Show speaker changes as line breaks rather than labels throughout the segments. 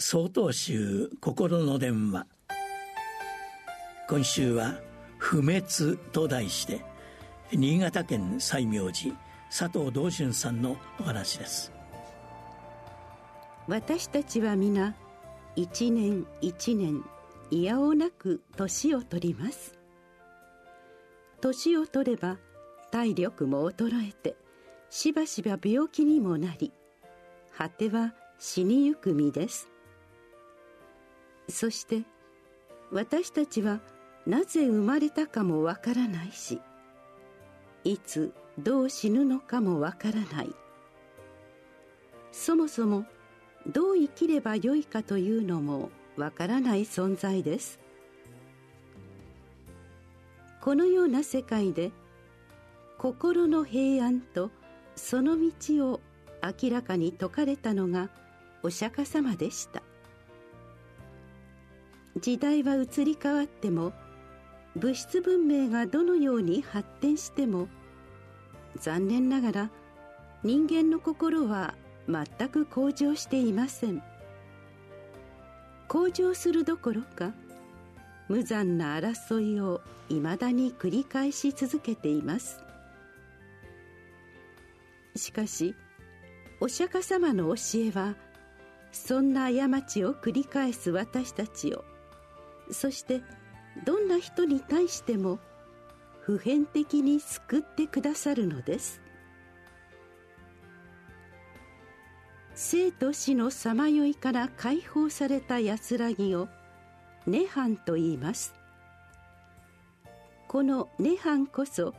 総統集心の電話。今週は「不滅」と題して新潟県西明寺佐藤道春さんのお話です。
私たちは皆一年一年いやおなく年を取ります。年を取れば体力も衰えてしばしば病気にもなり果ては死にゆく身です。そして私たちはなぜ生まれたかもわからないしいつどう死ぬのかもわからない。そもそもどう生きればよいかというのもわからない存在です。このような世界で心の平安とその道を明らかに説かれたのがお釈迦様でした。時代は移り変わっても物質文明がどのように発展しても残念ながら人間の心は全く向上していません。向上するどころか無残な争いをいまだに繰り返し続けています。しかしお釈迦様の教えはそんな過ちを繰り返す私たちをそしてどんな人に対しても普遍的に救ってくださるのです。生と死のさまよいから解放された安らぎを涅槃と言います。この涅槃こそ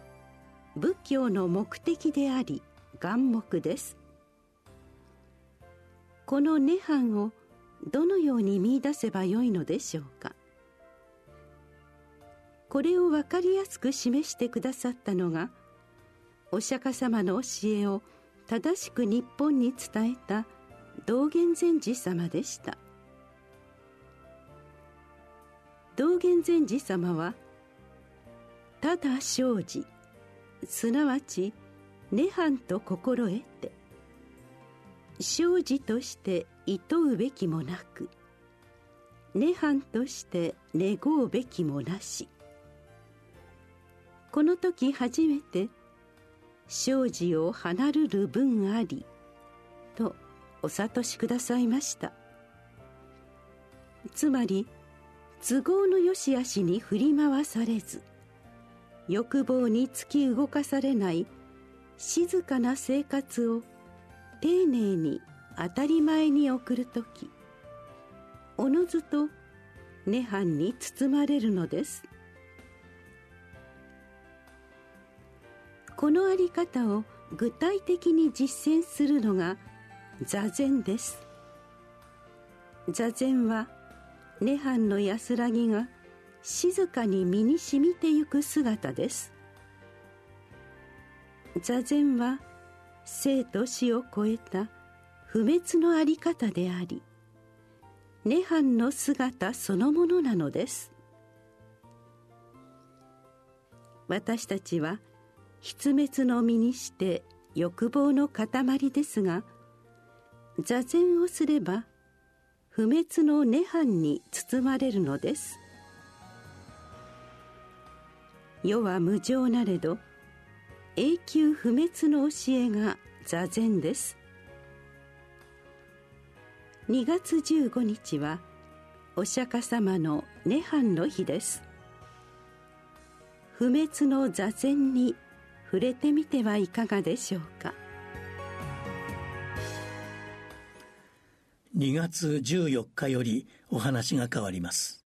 仏教の目的であり眼目です。この涅槃をどのように見出せばよいのでしょうか。これを分かりやすく示してくださったのがお釈迦様の教えを正しく日本に伝えた道元禅師様でした。道元禅師様はただ生じすなわち涅槃と心得て生じとして厭うべきもなく涅槃として願うべきもなし。この時初めて生じを離るる分ありとお諭しくださいました。つまり都合の良し悪しに振り回されず欲望に突き動かされない静かな生活を丁寧に当たり前に送る時おのずと涅槃に包まれるのです。このあり方を具体的に実践するのが座禅です。座禅は涅槃の安らぎが静かに身に染みてゆく姿です。座禅は生と死を超えた不滅のあり方であり涅槃の姿そのものなのです。私たちは筆滅の身にして欲望の塊ですが座禅をすれば不滅の涅槃に包まれるのです。世は無常なれど永久不滅の教えが座禅です。2月15日はお釈迦様の涅槃の日です。不滅の座禅に触れてみてはいかがでしょうか
？2月14日よりお話が変わります。